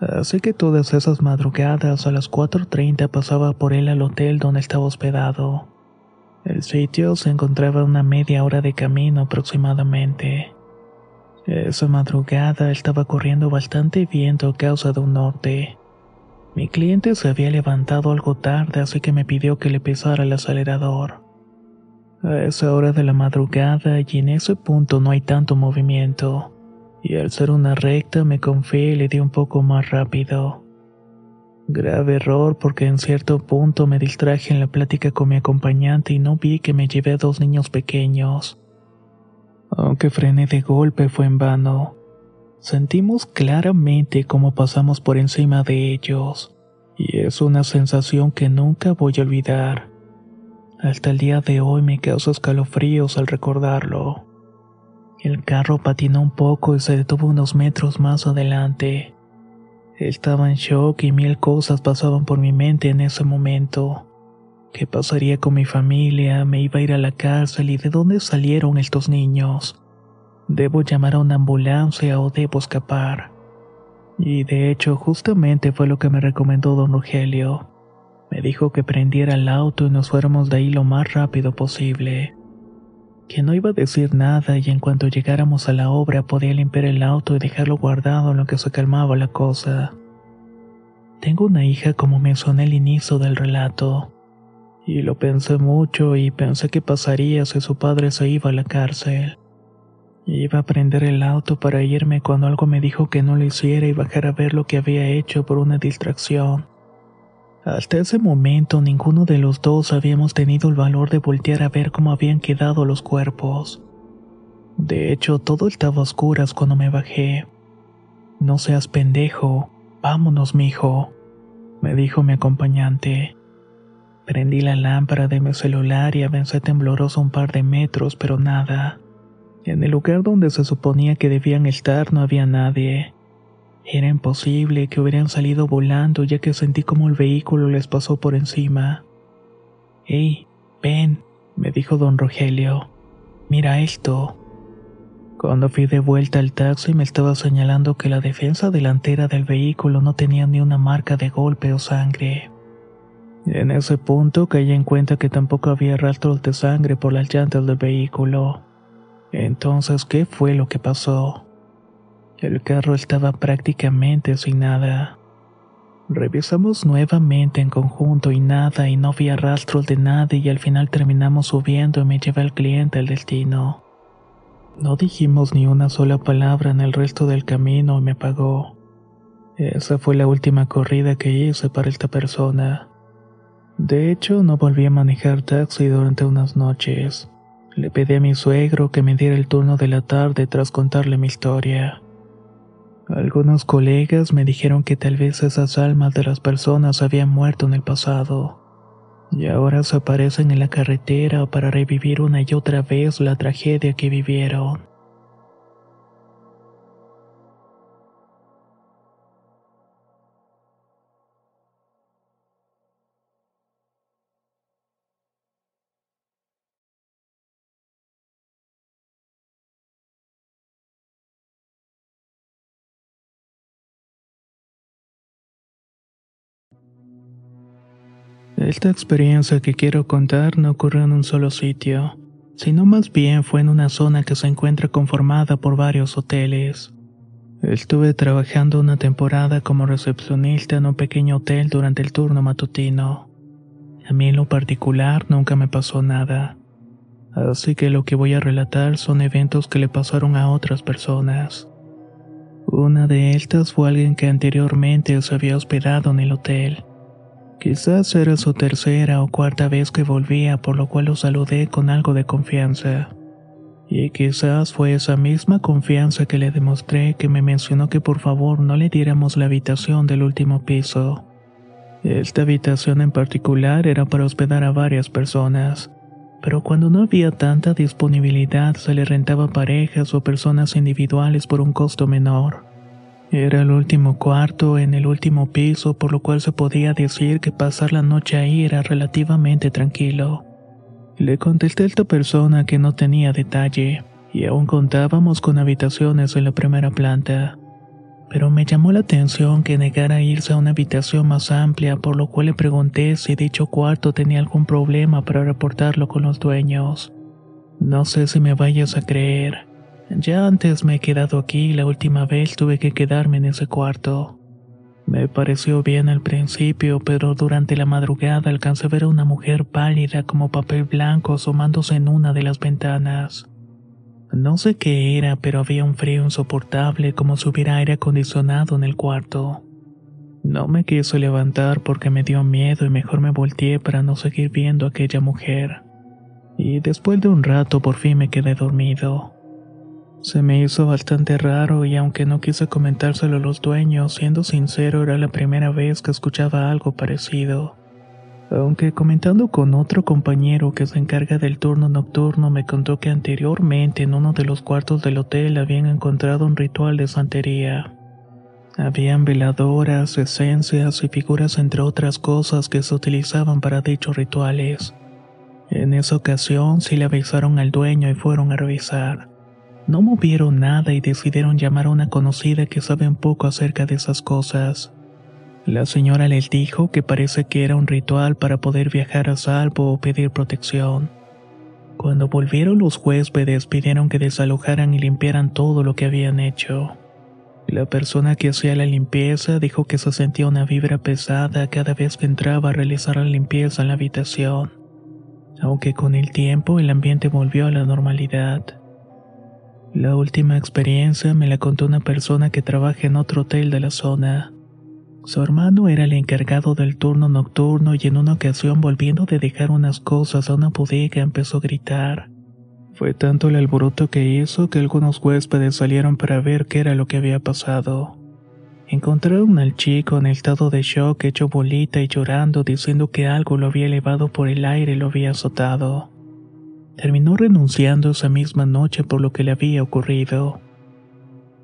Así que todas esas madrugadas a las 4.30 pasaba por él al hotel donde estaba hospedado. El sitio se encontraba una media hora de camino aproximadamente. Esa madrugada estaba corriendo bastante viento a causa de un norte. Mi cliente se había levantado algo tarde así que me pidió que le pisara el acelerador. A esa hora de la madrugada y en ese punto no hay tanto movimiento, y al ser una recta me confié y le di un poco más rápido. Grave error porque en cierto punto me distraje en la plática con mi acompañante y no vi que me llevé a dos niños pequeños. Aunque frené de golpe fue en vano. Sentimos claramente cómo pasamos por encima de ellos, y es una sensación que nunca voy a olvidar. Hasta el día de hoy me causa escalofríos al recordarlo. El carro patinó un poco y se detuvo unos metros más adelante. Estaba en shock y mil cosas pasaban por mi mente en ese momento. ¿Qué pasaría con mi familia? ¿Me iba a ir a la cárcel? ¿Y de dónde salieron estos niños? ¿Debo llamar a una ambulancia o debo escapar? Y de hecho, justamente fue lo que me recomendó don Rogelio. Me dijo que prendiera el auto y nos fuéramos de ahí lo más rápido posible. Que no iba a decir nada y en cuanto llegáramos a la obra podía limpiar el auto y dejarlo guardado en lo que se calmaba la cosa. Tengo una hija como mencioné al inicio del relato. Y lo pensé mucho y pensé qué pasaría si su padre se iba a la cárcel. Iba a prender el auto para irme cuando algo me dijo que no lo hiciera y bajar a ver lo que había hecho por una distracción. Hasta ese momento ninguno de los dos habíamos tenido el valor de voltear a ver cómo habían quedado los cuerpos. De hecho, todo estaba a oscuras cuando me bajé. No seas pendejo, vámonos, mijo, me dijo mi acompañante. Prendí la lámpara de mi celular y avancé tembloroso un par de metros, pero nada. En el lugar donde se suponía que debían estar no había nadie. Era imposible que hubieran salido volando ya que sentí como el vehículo les pasó por encima. Hey, ven, me dijo don Rogelio. Mira esto. Cuando fui de vuelta al taxi me estaba señalando que la defensa delantera del vehículo no tenía ni una marca de golpe o sangre. En ese punto caí en cuenta que tampoco había rastros de sangre por las llantas del vehículo. Entonces, ¿qué fue lo que pasó? El carro estaba prácticamente sin nada. Revisamos nuevamente en conjunto y nada y no había rastros de nada y al final terminamos subiendo y me llevé al cliente al destino. No dijimos ni una sola palabra en el resto del camino y me pagó. Esa fue la última corrida que hice para esta persona. De hecho, no volví a manejar taxi durante unas noches. Le pedí a mi suegro que me diera el turno de la tarde tras contarle mi historia. Algunos colegas me dijeron que tal vez esas almas de las personas habían muerto en el pasado y ahora se aparecen en la carretera para revivir una y otra vez la tragedia que vivieron. Esta experiencia que quiero contar no ocurrió en un solo sitio, sino más bien fue en una zona que se encuentra conformada por varios hoteles. Estuve trabajando una temporada como recepcionista en un pequeño hotel durante el turno matutino. A mí en lo particular nunca me pasó nada, así que lo que voy a relatar son eventos que le pasaron a otras personas. Una de estas fue alguien que anteriormente se había hospedado en el hotel Quizás era su tercera o cuarta vez que volvía, por lo cual lo saludé con algo de confianza. Y quizás fue esa misma confianza que le demostré que me mencionó que por favor no le diéramos la habitación del último piso. Esta habitación en particular era para hospedar a varias personas, pero cuando no había tanta disponibilidad se le rentaba parejas o personas individuales por un costo menor. Era el último cuarto en el último piso, por lo cual se podía decir que pasar la noche ahí era relativamente tranquilo. Le contesté a esta persona que no tenía detalle, y aún contábamos con habitaciones en la primera planta. Pero me llamó la atención que negara irse a una habitación más amplia, por lo cual le pregunté si dicho cuarto tenía algún problema para reportarlo con los dueños. No sé si me vayas a creer, ya antes me he quedado aquí y la última vez tuve que quedarme en ese cuarto. Me pareció bien al principio, pero durante la madrugada alcancé a ver a una mujer pálida como papel blanco asomándose en una de las ventanas. No sé qué era, pero había un frío insoportable como si hubiera aire acondicionado en el cuarto. No me quiso levantar porque me dio miedo y mejor me volteé para no seguir viendo a aquella mujer. Y después de un rato por fin me quedé dormido. Se me hizo bastante raro y aunque no quise comentárselo a los dueños, siendo sincero era la primera vez que escuchaba algo parecido. Aunque comentando con otro compañero que se encarga del turno nocturno me contó que anteriormente en uno de los cuartos del hotel habían encontrado un ritual de santería. Habían veladoras, esencias y figuras entre otras cosas que se utilizaban para dichos rituales. En esa ocasión sí le avisaron al dueño y fueron a revisar. No movieron nada y decidieron llamar a una conocida que sabe un poco acerca de esas cosas. La señora les dijo que parece que era un ritual para poder viajar a salvo o pedir protección. Cuando volvieron los huéspedes pidieron que desalojaran y limpiaran todo lo que habían hecho. La persona que hacía la limpieza dijo que se sentía una vibra pesada cada vez que entraba a realizar la limpieza en la habitación, aunque con el tiempo el ambiente volvió a la normalidad. La última experiencia me la contó una persona que trabaja en otro hotel de la zona. Su hermano era el encargado del turno nocturno y en una ocasión volviendo de dejar unas cosas a una bodega empezó a gritar. Fue tanto el alboroto que hizo que algunos huéspedes salieron para ver qué era lo que había pasado. Encontraron al chico en estado de shock hecho bolita y llorando diciendo que algo lo había elevado por el aire y lo había azotado. Terminó renunciando esa misma noche por lo que le había ocurrido.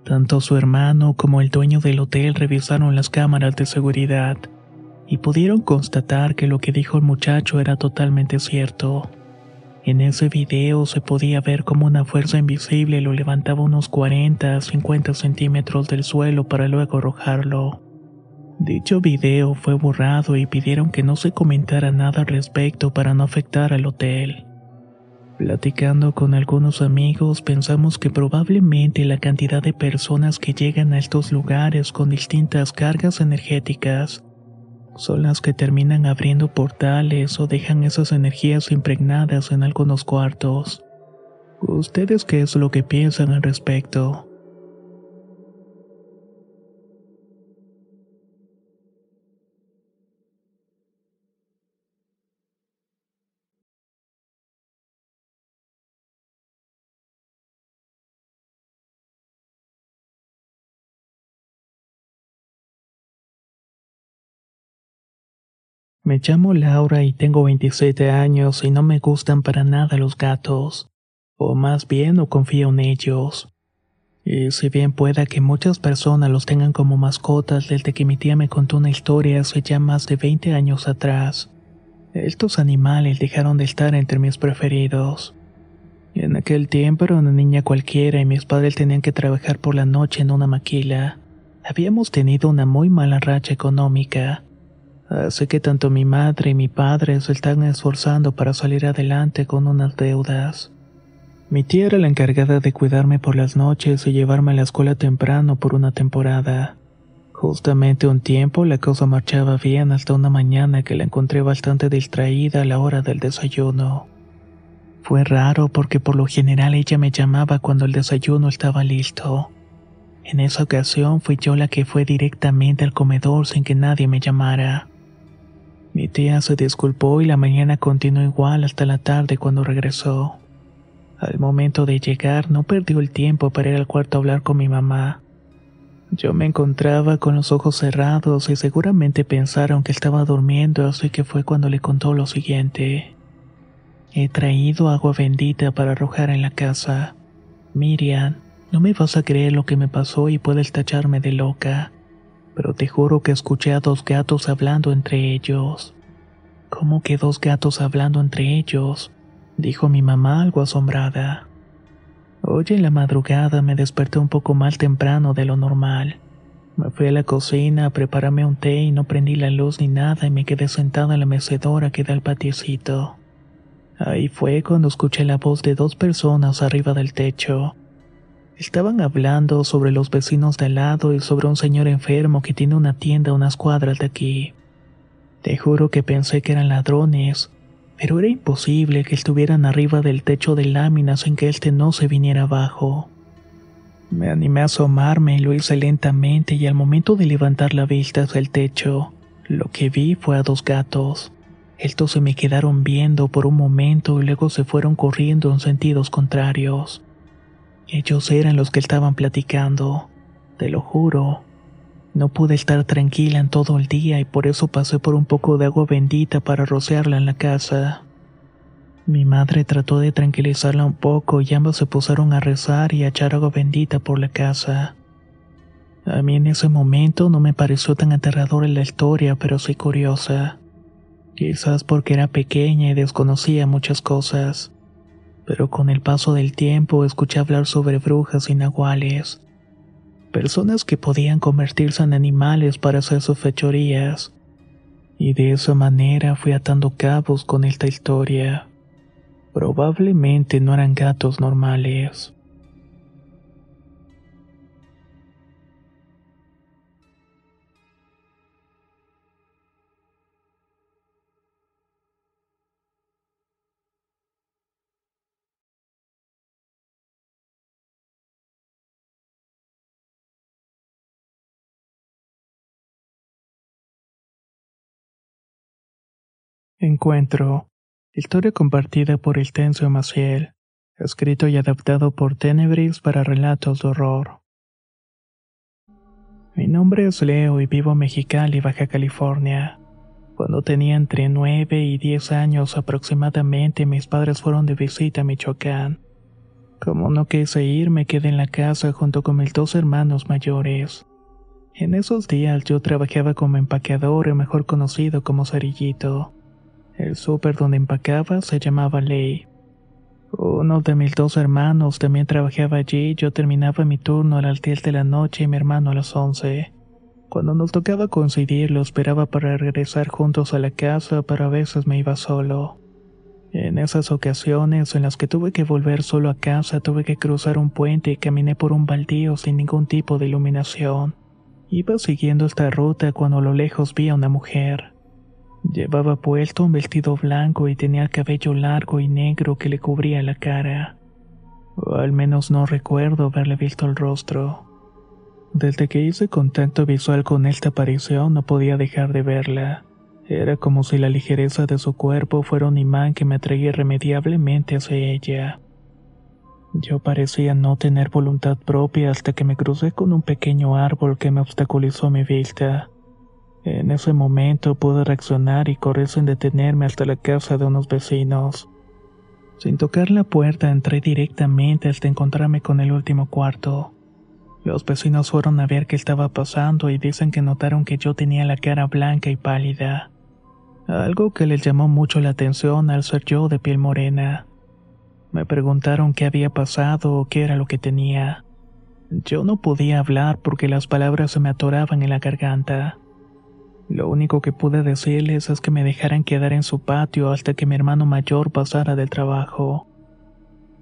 Tanto su hermano como el dueño del hotel revisaron las cámaras de seguridad y pudieron constatar que lo que dijo el muchacho era totalmente cierto. En ese video se podía ver como una fuerza invisible lo levantaba unos 40 a 50 centímetros del suelo para luego arrojarlo. Dicho video fue borrado y pidieron que no se comentara nada al respecto para no afectar al hotel. Platicando con algunos amigos, pensamos que probablemente la cantidad de personas que llegan a estos lugares con distintas cargas energéticas son las que terminan abriendo portales o dejan esas energías impregnadas en algunos cuartos. ¿Ustedes qué es lo que piensan al respecto? Me llamo Laura y tengo 27 años y no me gustan para nada los gatos. O más bien no confío en ellos. Y si bien pueda que muchas personas los tengan como mascotas desde que mi tía me contó una historia hace ya más de 20 años atrás, estos animales dejaron de estar entre mis preferidos. En aquel tiempo era una niña cualquiera y mis padres tenían que trabajar por la noche en una maquila. Habíamos tenido una muy mala racha económica Así que tanto mi madre y mi padre se están esforzando para salir adelante con unas deudas. Mi tía era la encargada de cuidarme por las noches y llevarme a la escuela temprano por una temporada. Justamente un tiempo la cosa marchaba bien hasta una mañana que la encontré bastante distraída a la hora del desayuno. Fue raro porque por lo general ella me llamaba cuando el desayuno estaba listo. En esa ocasión fui yo la que fue directamente al comedor sin que nadie me llamara. Mi tía se disculpó y la mañana continuó igual hasta la tarde cuando regresó. Al momento de llegar no perdió el tiempo para ir al cuarto a hablar con mi mamá. Yo me encontraba con los ojos cerrados y seguramente pensaron que estaba durmiendo, así que fue cuando le contó lo siguiente. He traído agua bendita para arrojar en la casa. Miriam, no me vas a creer lo que me pasó y puedes tacharme de loca pero te juro que escuché a dos gatos hablando entre ellos. ¿Cómo que dos gatos hablando entre ellos? dijo mi mamá algo asombrada. Hoy en la madrugada me desperté un poco más temprano de lo normal. Me fui a la cocina a prepararme un té y no prendí la luz ni nada y me quedé sentada en la mecedora que da al patiecito. Ahí fue cuando escuché la voz de dos personas arriba del techo. Estaban hablando sobre los vecinos de al lado y sobre un señor enfermo que tiene una tienda a unas cuadras de aquí. Te juro que pensé que eran ladrones, pero era imposible que estuvieran arriba del techo de láminas en que este no se viniera abajo. Me animé a asomarme y lo hice lentamente y al momento de levantar la vista hacia el techo, lo que vi fue a dos gatos. Estos se me quedaron viendo por un momento y luego se fueron corriendo en sentidos contrarios. Ellos eran los que estaban platicando, te lo juro. No pude estar tranquila en todo el día y por eso pasé por un poco de agua bendita para rociarla en la casa. Mi madre trató de tranquilizarla un poco y ambas se pusieron a rezar y a echar agua bendita por la casa. A mí en ese momento no me pareció tan aterradora la historia, pero sí curiosa. Quizás porque era pequeña y desconocía muchas cosas. Pero con el paso del tiempo escuché hablar sobre brujas y nahuales. Personas que podían convertirse en animales para hacer sus fechorías. Y de esa manera fui atando cabos con esta historia. Probablemente no eran gatos normales. Encuentro. Historia compartida por el Tenso Maciel. Escrito y adaptado por Tenebris para relatos de horror. Mi nombre es Leo y vivo en Mexicali, Baja California. Cuando tenía entre 9 y 10 años aproximadamente, mis padres fueron de visita a Michoacán. Como no quise ir, me quedé en la casa junto con mis dos hermanos mayores. En esos días yo trabajaba como empaqueador y mejor conocido como cerillito. El súper donde empacaba se llamaba Ley. Uno de mis dos hermanos también trabajaba allí yo terminaba mi turno a las 10 de la noche y mi hermano a las 11. Cuando nos tocaba coincidir lo esperaba para regresar juntos a la casa, pero a veces me iba solo. En esas ocasiones en las que tuve que volver solo a casa tuve que cruzar un puente y caminé por un baldío sin ningún tipo de iluminación. Iba siguiendo esta ruta cuando a lo lejos vi a una mujer. Llevaba puesto un vestido blanco y tenía el cabello largo y negro que le cubría la cara. O al menos no recuerdo haberle visto el rostro. Desde que hice contacto visual con esta aparición no podía dejar de verla. Era como si la ligereza de su cuerpo fuera un imán que me atraía irremediablemente hacia ella. Yo parecía no tener voluntad propia hasta que me crucé con un pequeño árbol que me obstaculizó mi vista. En ese momento pude reaccionar y correr sin detenerme hasta la casa de unos vecinos. Sin tocar la puerta entré directamente hasta encontrarme con el último cuarto. Los vecinos fueron a ver qué estaba pasando y dicen que notaron que yo tenía la cara blanca y pálida. Algo que les llamó mucho la atención al ser yo de piel morena. Me preguntaron qué había pasado o qué era lo que tenía. Yo no podía hablar porque las palabras se me atoraban en la garganta. Lo único que pude decirles es que me dejaran quedar en su patio hasta que mi hermano mayor pasara del trabajo.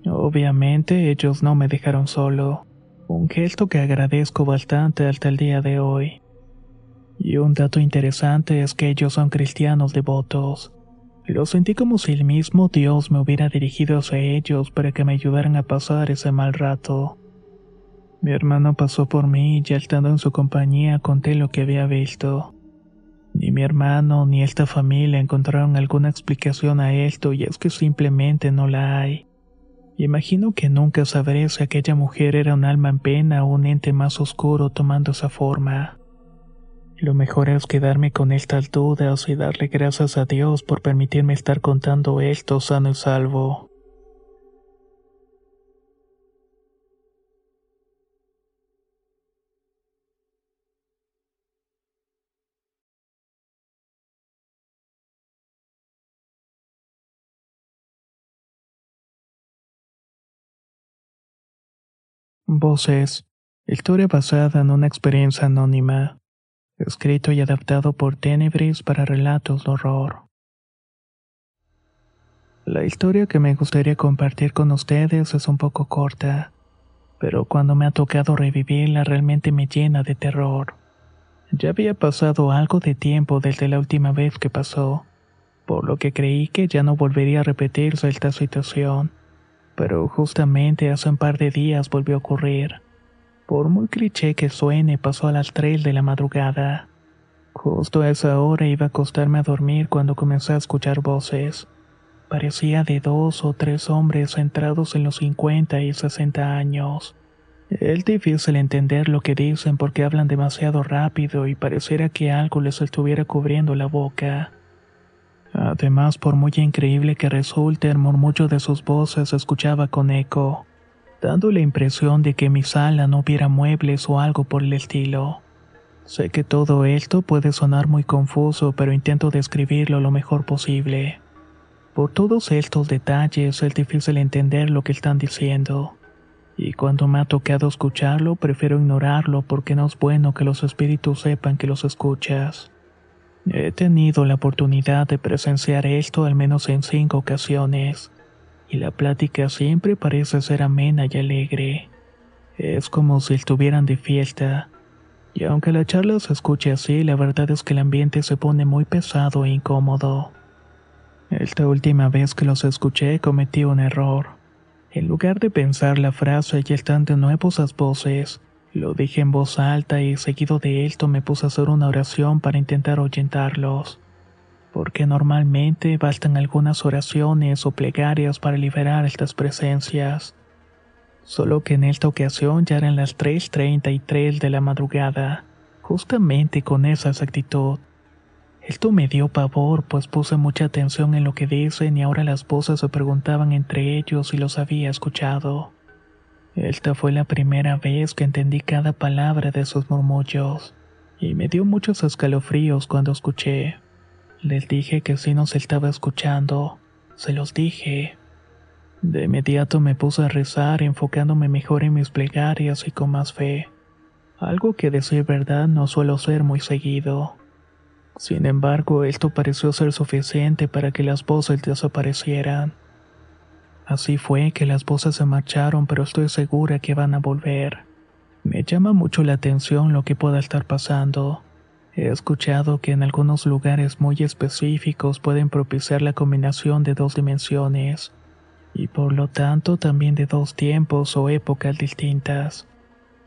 Obviamente ellos no me dejaron solo, un gesto que agradezco bastante hasta el día de hoy. Y un dato interesante es que ellos son cristianos devotos. Lo sentí como si el mismo Dios me hubiera dirigido hacia ellos para que me ayudaran a pasar ese mal rato. Mi hermano pasó por mí y ya estando en su compañía conté lo que había visto. Ni mi hermano ni esta familia encontraron alguna explicación a esto y es que simplemente no la hay. Imagino que nunca sabré si aquella mujer era un alma en pena o un ente más oscuro tomando esa forma. Lo mejor es quedarme con estas dudas y darle gracias a Dios por permitirme estar contando esto sano y salvo. Voces. Historia basada en una experiencia anónima. Escrito y adaptado por Tenebris para relatos de horror. La historia que me gustaría compartir con ustedes es un poco corta, pero cuando me ha tocado revivirla realmente me llena de terror. Ya había pasado algo de tiempo desde la última vez que pasó, por lo que creí que ya no volvería a repetirse esta situación pero justamente hace un par de días volvió a ocurrir. Por muy cliché que suene, pasó a las 3 de la madrugada. Justo a esa hora iba a acostarme a dormir cuando comencé a escuchar voces. Parecía de dos o tres hombres centrados en los 50 y 60 años. Es difícil entender lo que dicen porque hablan demasiado rápido y pareciera que algo les estuviera cubriendo la boca. Además, por muy increíble que resulte, el murmullo de sus voces escuchaba con eco, dando la impresión de que mi sala no hubiera muebles o algo por el estilo. Sé que todo esto puede sonar muy confuso, pero intento describirlo lo mejor posible. Por todos estos detalles es difícil entender lo que están diciendo y cuando me ha tocado escucharlo prefiero ignorarlo porque no es bueno que los espíritus sepan que los escuchas. He tenido la oportunidad de presenciar esto al menos en cinco ocasiones, y la plática siempre parece ser amena y alegre. Es como si estuvieran de fiesta, y aunque la charla se escuche así, la verdad es que el ambiente se pone muy pesado e incómodo. Esta última vez que los escuché cometí un error. En lugar de pensar la frase y están de nuevo esas voces, lo dije en voz alta y seguido de esto me puse a hacer una oración para intentar ahuyentarlos. Porque normalmente bastan algunas oraciones o plegarias para liberar estas presencias. Solo que en esta ocasión ya eran las 3.33 de la madrugada, justamente con esa exactitud. Esto me dio pavor, pues puse mucha atención en lo que dicen y ahora las voces se preguntaban entre ellos si los había escuchado. Esta fue la primera vez que entendí cada palabra de sus murmullos, y me dio muchos escalofríos cuando escuché. Les dije que sí nos estaba escuchando, se los dije. De inmediato me puse a rezar, enfocándome mejor en mis plegarias y con más fe, algo que decir verdad no suelo ser muy seguido. Sin embargo, esto pareció ser suficiente para que las voces desaparecieran. Así fue que las voces se marcharon, pero estoy segura que van a volver. Me llama mucho la atención lo que pueda estar pasando. He escuchado que en algunos lugares muy específicos pueden propiciar la combinación de dos dimensiones, y por lo tanto también de dos tiempos o épocas distintas.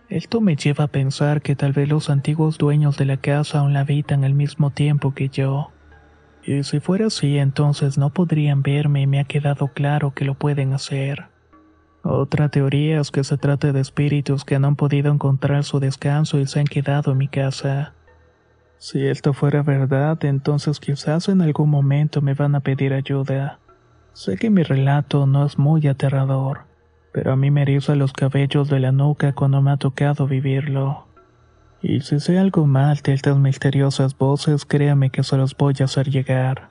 Esto me lleva a pensar que tal vez los antiguos dueños de la casa aún la habitan al mismo tiempo que yo. Y si fuera así, entonces no podrían verme y me ha quedado claro que lo pueden hacer. Otra teoría es que se trata de espíritus que no han podido encontrar su descanso y se han quedado en mi casa. Si esto fuera verdad, entonces quizás en algún momento me van a pedir ayuda. Sé que mi relato no es muy aterrador pero a mí me eriza los cabellos de la nuca cuando me ha tocado vivirlo. Y si sé algo mal de estas misteriosas voces, créame que se los voy a hacer llegar.